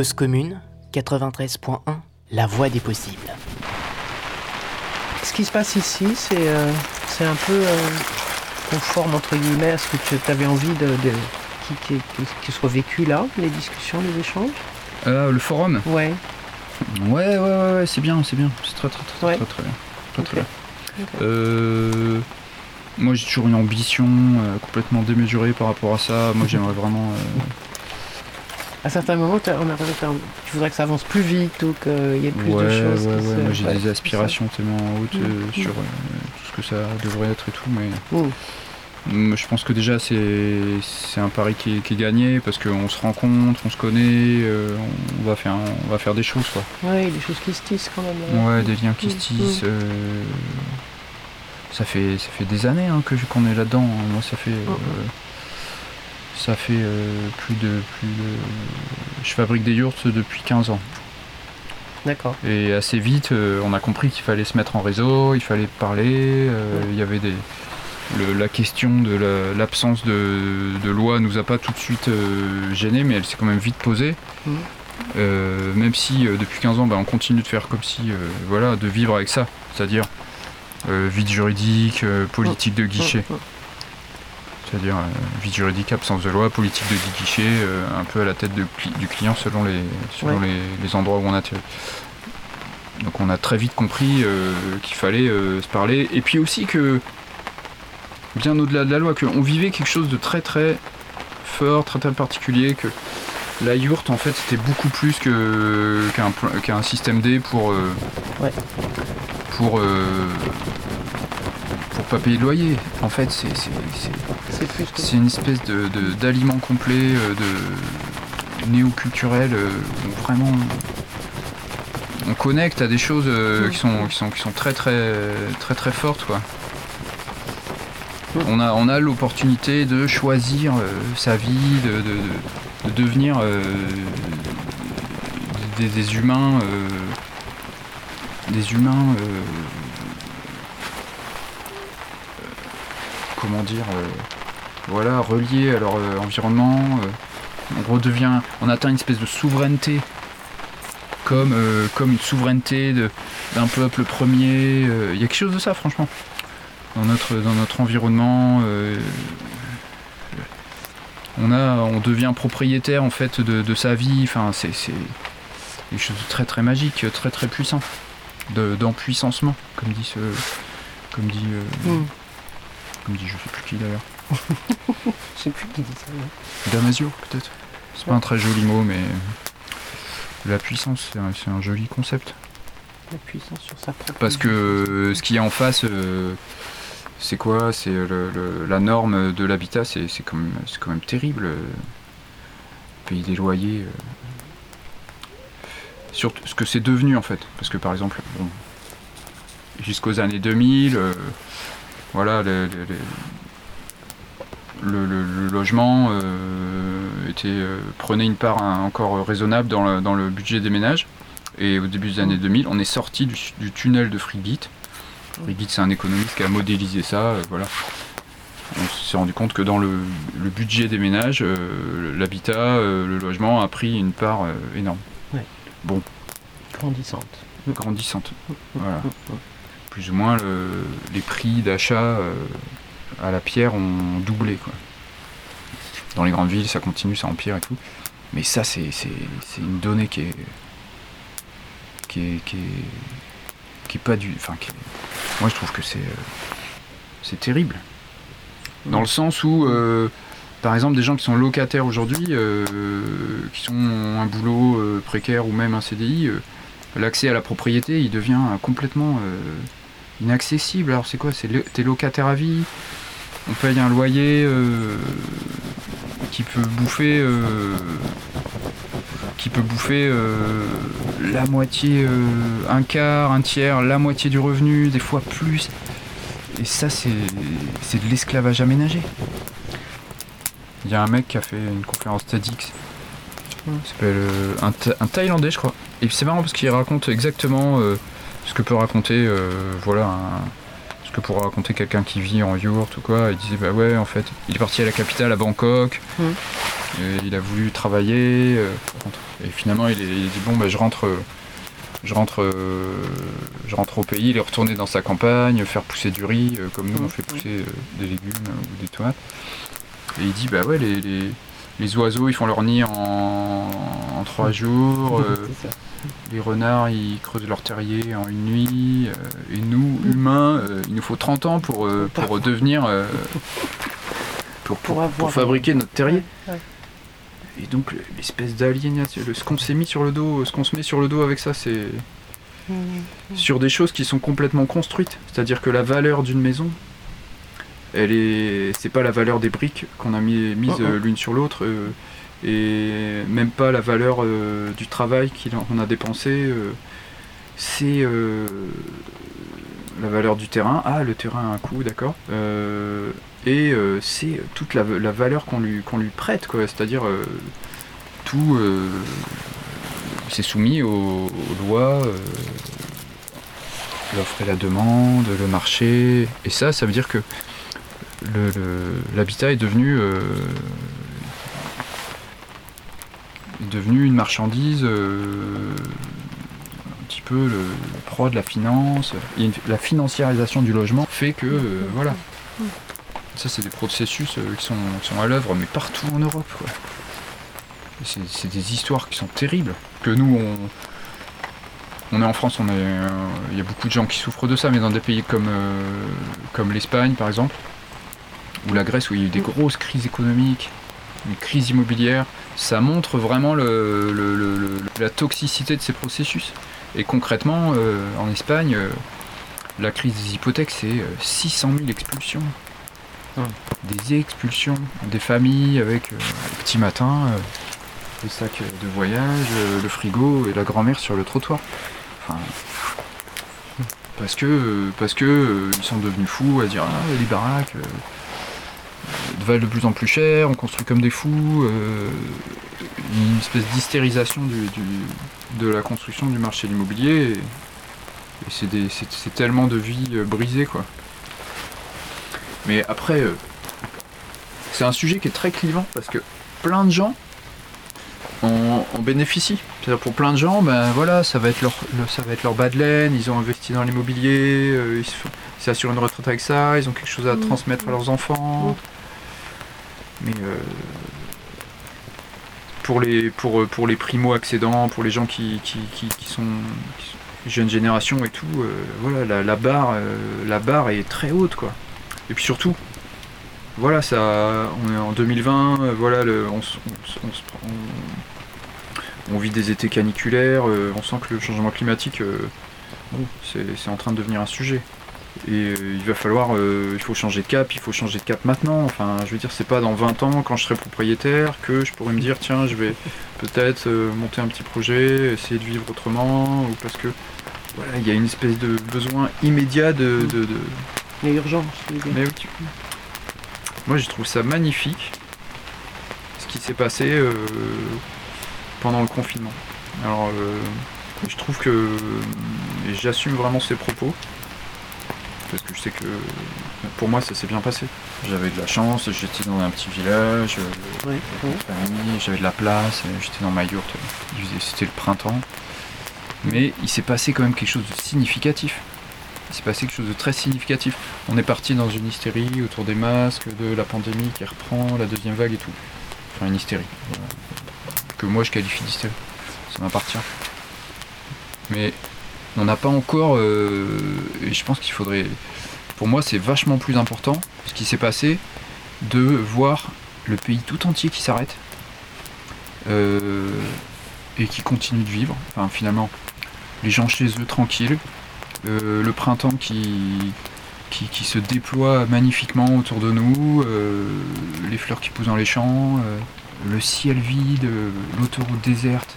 Cause commune 93.1 La voie des possibles. Ce qui se passe ici, c'est euh, c'est un peu euh, conforme, entre guillemets, à ce que tu avais envie de, de qui, qui, qui- qui soit vécu là, les discussions, les échanges. Euh, le forum? Ouais. Ouais, ouais, ouais, ouais, c'est bien, c'est bien. C'est très, très, très, Ouais. très, très bien. Très, très Ok. bien. Euh, moi, j'ai toujours une ambition euh, complètement démesurée par rapport à ça. Moi, j'aimerais vraiment. À certains moments, on a l'impression que tu voudrais que ça avance plus vite ou qu'il y ait plus ouais, de choses. ouais, qui ouais, se- moi j'ai des aspirations tellement hautes euh, Mm, sur euh, tout ce que ça devrait être et tout, mais. Mm. Mm, je pense que déjà c'est c'est un pari qui est, qui est gagné parce qu'on se rencontre, on se connaît, euh, on, va faire, on va faire des choses quoi. Ouais, des choses qui se tissent quand même. Ouais, des liens qui se Mm, tissent. euh, ça, fait, ça fait des années hein, que qu'on est là-dedans. hein. Moi, ça fait. euh, ça fait euh, plus de, plus de. Je fabrique des yurts depuis 15 ans. D'accord. Et assez vite, euh, on a compris qu'il fallait se mettre en réseau, il fallait parler. euh, Il y avait des. le- la question de la- l'absence de, de loi nous a pas tout de suite euh, gêné, mais elle s'est quand même vite posée. Euh, même si euh, depuis 15 ans, bah, on continue de faire comme si, voilà, de vivre avec ça, c'est-à-dire vide juridique, politique de guichet, Mm, mm. C'est-à-dire euh, vide juridique, absence de loi, politique de guichet, euh, un peu à la tête de du client selon les, selon Ouais. les, les endroits où on atterrit. Donc on a très vite compris euh, qu'il fallait se parler. Et puis aussi que, bien au-delà de la loi, qu'on vivait quelque chose de très très fort, très très particulier, que la yourte en fait c'était beaucoup plus que qu'un qu'un système D pour euh, Ouais. pour euh, pour pas payer de loyer. En fait c'est une espèce de, d'aliment complet, euh, de néo-culturel, euh, où vraiment on connecte à des choses euh, Mm. qui, sont, qui, sont, qui sont très très très très fortes quoi. Mm. On a, on a l'opportunité de choisir sa vie, de, de- de- de devenir euh, des, des humains, euh, des humains, euh, comment dire, euh, voilà, reliés à leur euh, environnement. euh, on redevient, on atteint une espèce de souveraineté, comme, euh, une souveraineté d'un peuple premier. euh, Il y a quelque chose de ça, franchement, dans notre, dans notre environnement. euh, on, a, on devient propriétaire en fait de, sa vie. Enfin, c'est quelque chose de très très magique, très très puissant, de- d'empuissancement, comme dit comme dit, euh, Mm. Comme dit je sais plus qui d'ailleurs. Je sais plus qui dit ça. Damasio, peut-être. C'est pas un très joli mot, mais la puissance, c'est un, joli concept. La puissance sur sa propre. Parce que euh, ce qu'il y a en face, euh, c'est quoi? C'est euh, le- le- la norme de l'habitat, c'est quand, même- c'est quand même terrible. Payer des loyers. euh. Surtout ce que c'est devenu en fait. Parce que par exemple, bon, jusqu'aux années 2000, euh, voilà, le, le- le- le- le- le logement euh, était, euh, prenait une part hein, encore raisonnable dans le, dans le budget des ménages. Et au début des années 2000, on est sorti du, du tunnel de Frigit. Frigit, c'est un économiste qui a modélisé ça. euh, voilà. On s'est rendu compte que dans le, budget des ménages, euh, l'habitat, le logement a pris une part énorme, grandissante. grandissante. Voilà. Plus ou moins, le- les prix d'achat euh, à la pierre ont doublé. Dans les grandes villes, ça continue, ça empire et tout. Mais ça, c'est une donnée qui est. qui est. qui est, qui pas du. Enfin, qui est- moi, je trouve que c'est. euh, c'est terrible. Dans le sens où. euh, par exemple, des gens qui sont locataires aujourd'hui, qui sont un boulot précaire ou même un CDI, l'accès à la propriété, il devient complètement inaccessible. Alors c'est quoi? C'est le- t'es locataire à vie, on paye un loyer euh, qui peut bouffer, euh, qui peut bouffer euh, la moitié, un quart, un tiers, la moitié du revenu, des fois plus. Et ça, c'est c'est de l'esclavage aménagé. Il y a un mec qui a fait une conférence TEDx. Il s'appelle un, Tha- un Thaïlandais, je crois. Et c'est marrant parce qu'il raconte exactement ce que peut raconter, euh, voilà, un- ce que pourrait raconter quelqu'un qui vit en yurt ou quoi. Il disait, bah ouais, en fait, il est parti à la capitale, à Bangkok. Mm. Et il a voulu travailler. euh, et finalement, il, est- il a dit, bon, bah je rentre. je rentre, euh, je rentre au pays, il est retourné dans sa campagne, faire pousser du riz, euh, comme nous on Mhm. fait pousser euh, des légumes ou des tomates. Et il dit bah ouais les, les, les oiseaux ils font leur nid en, en trois jours, C'est ça. Les renards ils creusent leur terrier en une nuit, euh, et nous humains euh, il nous faut 30 ans pour, euh, pour devenir pour, pour, Pour fabriquer notre terrier. Ouais, et donc l'espèce d'aliénation, ce qu'on s'est mis sur le dos, ce qu'on se met sur le dos avec ça, c'est sur des choses qui sont complètement construites. C'est-à-dire que la valeur d'une maison, elle est, c'est pas la valeur des briques qu'on a mis, mises Oh, oh. l'une sur l'autre, et même pas la valeur euh, du travail qu'on a dépensé. euh, c'est euh, la valeur du terrain. Ah, le terrain a un coût, d'accord. Et c'est toute la, valeur qu'on lui, lui prête, quoi. C'est-à-dire tout. c'est soumis aux, lois, l'offre et la demande, le marché. Et ça, ça veut dire que l'habitat est devenu devenu une marchandise euh, un petit peu le, proie de la finance. Et la financiarisation du logement fait que euh, voilà. Ça, c'est des processus euh, qui, sont, qui sont à l'œuvre, mais partout en Europe. quoi. C'est c'est des histoires qui sont terribles. Que nous, on, on est en France, on est, euh, il y a beaucoup de gens qui souffrent de ça, mais dans des pays comme, euh, comme l'Espagne, par exemple, ou la Grèce, où il y a eu des grosses crises économiques, une crise immobilière, ça montre vraiment le- le- le- le- la toxicité de ces processus. Et concrètement, euh, en Espagne, euh, la crise des hypothèques, c'est euh, 600 000 expulsions. Hum. Des expulsions, des familles avec euh, le petit matin, euh, le sac de voyage, euh, le frigo et la grand-mère sur le trottoir. Enfin, parce que, euh, parce que euh, ils sont devenus fous à dire ah, les baraques euh, euh, valent de plus en plus cher, on construit comme des fous, euh, une espèce d'hystérisation de la construction du marché de l'immobilier. Et, c'est, tellement de vies euh, brisées quoi. Mais après, euh, c'est un sujet qui est très clivant parce que plein de gens en, en bénéficient. Pour plein de gens, ben voilà, ça va être leur, le- ça va être leur bas de laine, ils ont investi dans l'immobilier, ils se font- ils s'assurent une retraite avec ça, ils ont quelque chose à Mm. transmettre à leurs enfants. Mais euh, pour les pour, pour les primo accédants, pour les gens qui, qui, qui- qui sont jeunes générations et tout, euh, voilà, la, la barre euh, la barre est très haute quoi. Et puis surtout, voilà, ça, on est en 2020, euh, voilà, le, on, vit des étés caniculaires, euh, on sent que le changement climatique, euh, bon, c'est c'est en train de devenir un sujet. Et euh, il va falloir, euh, il faut changer de cap, il faut changer de cap maintenant. Enfin, je veux dire, c'est pas dans 20 ans, quand je serai propriétaire, que je pourrai me dire, tiens, je vais peut-être euh, monter un petit projet, essayer de vivre autrement, ou parce que, voilà, il y a une espèce de besoin immédiat de- de- de, Il y a urgence. mais oui. Moi, je trouve ça magnifique ce qui s'est passé pendant le confinement. Alors, je trouve que et j'assume vraiment ces propos parce que je sais que pour moi, ça s'est bien passé. J'avais de la chance, j'étais dans un petit village, euh, j'avais de la place, euh, j'étais dans ma yourte, c'était le printemps. Mais il s'est passé quand même quelque chose de significatif. Il s'est passé quelque chose de très significatif. On est parti dans une hystérie autour des masques, de la pandémie qui reprend, la deuxième vague et tout. Enfin, une hystérie. voilà. Que moi je qualifie d'hystérie. Ça m'appartient. Mais on n'a pas encore. euh, et je pense qu'il faudrait. Pour moi, c'est vachement plus important ce qui s'est passé de voir le pays tout entier qui s'arrête euh, et qui continue de vivre. Enfin, finalement, les gens chez eux tranquilles, euh, le printemps qui, se déploie magnifiquement autour de nous, les fleurs qui poussent dans les champs, le ciel vide, l'autoroute déserte.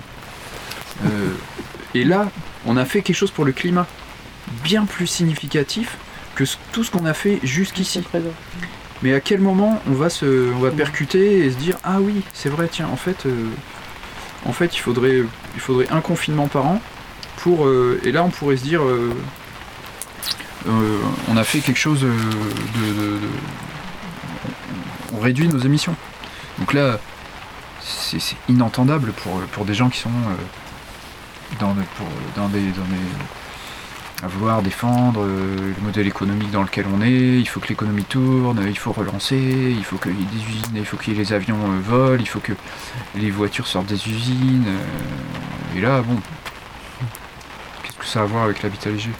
Et là, on a fait quelque chose pour le climat bien plus significatif que tout ce qu'on a fait jusqu'ici. Mais à quel moment on va se, on va percuter et se dire ah oui c'est vrai tiens en fait euh, en fait il faudrait il faudrait un confinement par an pour euh, et là on pourrait se dire euh, on a fait quelque chose de, de- de- on réduit nos émissions. Donc là c'est inentendable pour, pour des gens qui sont dans, des dans des à vouloir défendre euh, le modèle économique dans lequel on est, il faut que l'économie tourne, il faut relancer, il faut qu'il y ait des usines, il faut que les avions euh, volent, il faut que les voitures sortent des usines. euh, et là, bon, qu'est-ce que ça a à voir avec l'habitat léger?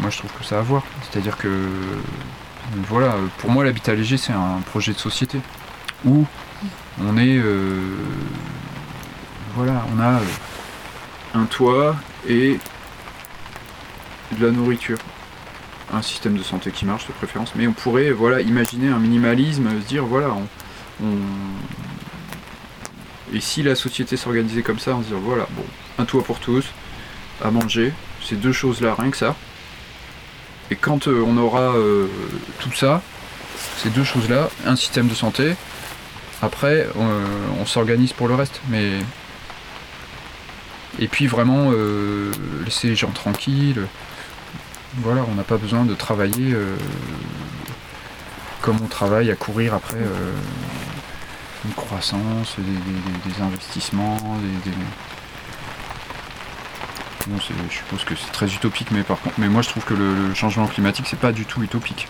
Moi je trouve que ça a à voir. C'est-à-dire que, voilà, pour moi l'habitat léger c'est un projet de société où On est. voilà, on a un toit et de la nourriture. Un système de santé qui marche de préférence. Mais on pourrait voilà, imaginer un minimalisme, se dire voilà, on. Et si la société s'organisait comme ça, on se dire voilà, bon, un toit pour tous, à manger, ces deux choses-là, rien que ça. Et quand euh, on aura euh, tout ça, ces deux choses-là, un système de santé, après euh, on s'organise pour le reste. Mais et puis vraiment euh, laisser les gens tranquilles. Voilà, on n'a pas besoin de travailler euh, comme on travaille à courir après euh, une croissance, des, investissements, des, Bon, je suppose que c'est très utopique, mais par contre, mais moi je trouve que le, changement climatique c'est pas du tout utopique.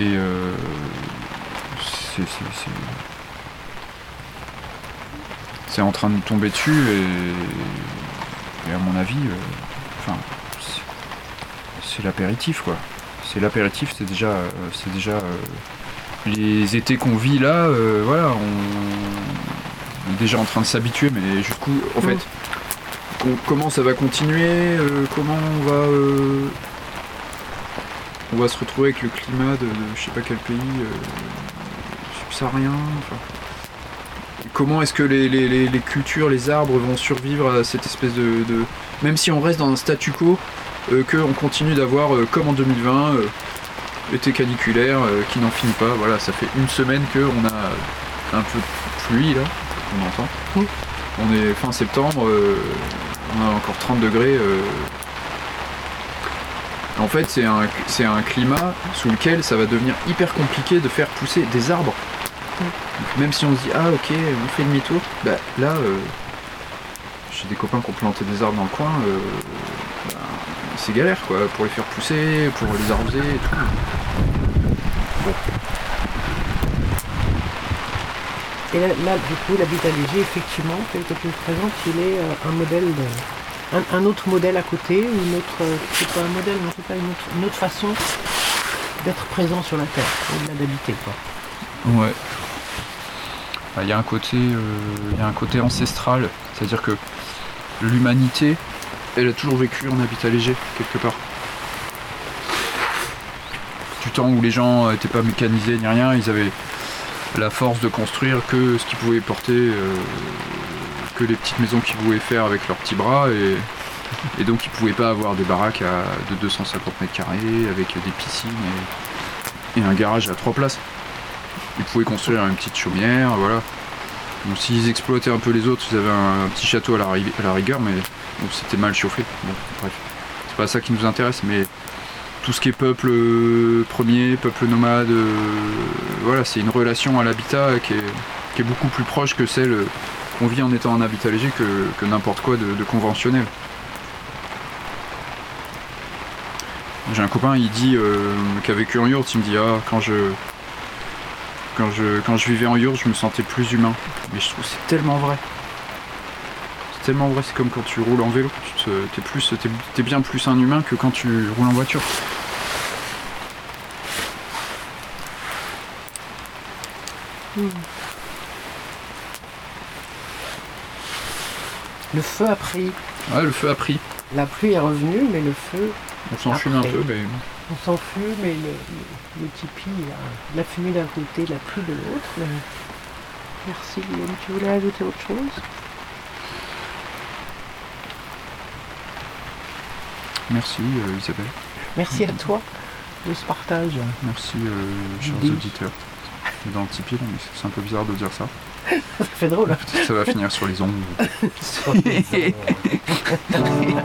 Et c'est- c'est- en train de tomber dessus et, et à mon avis, euh, enfin, c'est- l'apéritif quoi. C'est l'apéritif, c'est déjà, euh, c'est déjà euh, les étés qu'on vit là, voilà, on, on est déjà en train de s'habituer, mais jusqu'où, en fait, com- comment ça va continuer, comment on va, on va se retrouver avec le climat de, de je sais pas quel pays euh, subsaharien. enfin. Comment est-ce que les, les- les- les cultures, les arbres vont survivre à cette espèce de, de- même si on reste dans un statu quo, euh, qu'on continue d'avoir euh, comme en 2020 euh, été caniculaire qui n'en finit pas. Voilà, ça fait une semaine qu'on a un peu de pluie là, on entend. On est fin septembre, on a encore 30 degrés. En fait, c'est un, c'est un climat sous lequel ça va devenir hyper compliqué de faire pousser des arbres. Donc, même si on se dit, ah ok, on fait demi-tour, bah là, euh, j'ai des copains qui ont planté des arbres dans le coin, euh, bah, c'est galère quoi, pour les faire pousser, pour les arroser et tout. Et là, là, du coup, l'habitat léger, effectivement, tel que tu le présentes, il est euh, un modèle de- un, un autre modèle à côté, ou une autre, c'est pas un modèle, mais c'est pas une autre, une autre façon d'être présent sur la Terre, au-delà d'habiter, quoi. Ouais. Bah, Il y a un côté, euh, il y a un côté ancestral, c'est-à-dire que l'humanité, elle a toujours vécu en habitat léger quelque part. Du temps où les gens n'étaient pas mécanisés ni rien, ils avaient la force de construire que ce qu'ils pouvaient porter, euh, que les petites maisons qu'ils pouvaient faire avec leurs petits bras, et, donc ils pouvaient pas avoir des baraques de 250 mètres carrés avec des piscines et un garage à trois places ils pouvaient construire une petite chaumière, voilà. Donc s'ils exploitaient un peu les autres, ils avaient un, petit château à la, rigueur, mais c'était mal chauffé. Bon, bref. C'est pas ça qui nous intéresse, mais tout ce qui est peuple euh, premier, peuple nomade, euh, voilà, c'est une relation à l'habitat qui est, beaucoup plus proche que celle euh, qu'on vit en étant en habitat léger que, n'importe quoi de, conventionnel. J'ai un copain, il dit, euh, en yurt, il me dit, ah, quand je, quand je, quand je vivais en yurt, je me sentais plus humain. Mais je trouve que c'est tellement vrai. C'est tellement vrai, c'est comme quand tu roules en vélo. T'es plus, t'es, t'es bien plus un humain que quand tu roules en voiture. Le feu a pris, Ouais, le feu a pris. la pluie est revenue, mais le feu, On s'en fume un peu, mais on s'en fume, et le, le, le tipi, la fumée d'un côté, la pluie de l'autre. Merci Guillaume, tu voulais ajouter autre chose? Merci euh, Isabelle. Merci à toi de ce partage. Merci euh, chers auditeurs. C'est dans le Tipeee, là, mais c'est un peu bizarre de dire ça. Ça fait drôle. hein Ça va finir sur les ondes. Sur les ondes.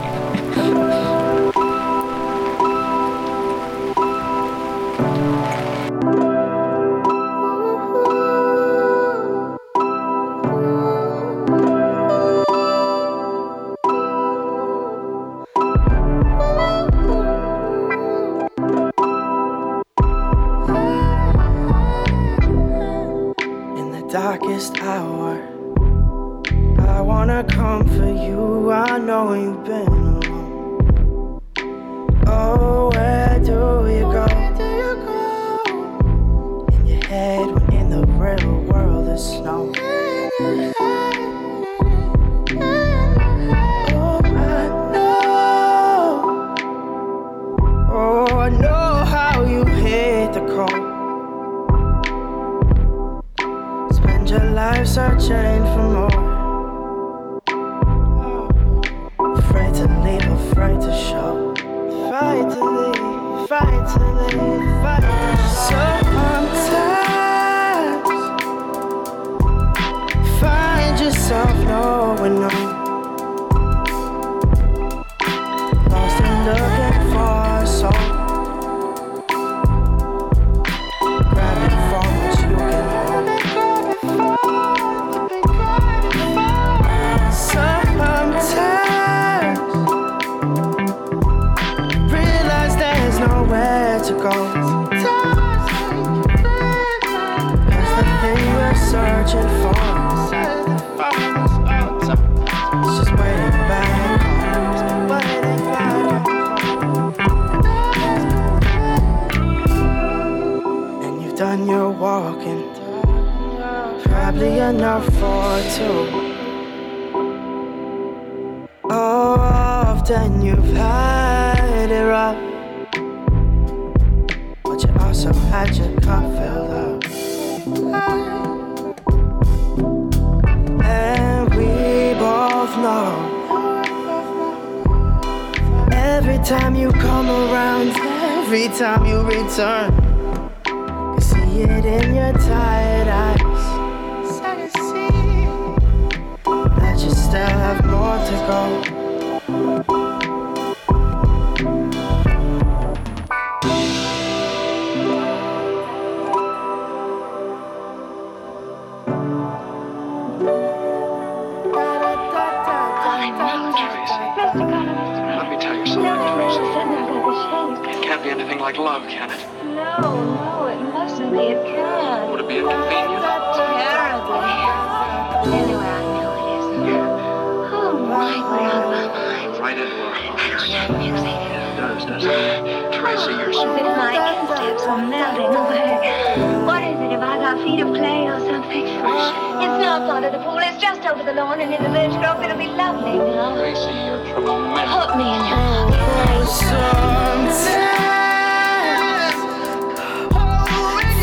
the lawn and in the. It'll be lovely. Now. Put me in your Sometimes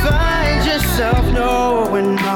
find yourself knowing.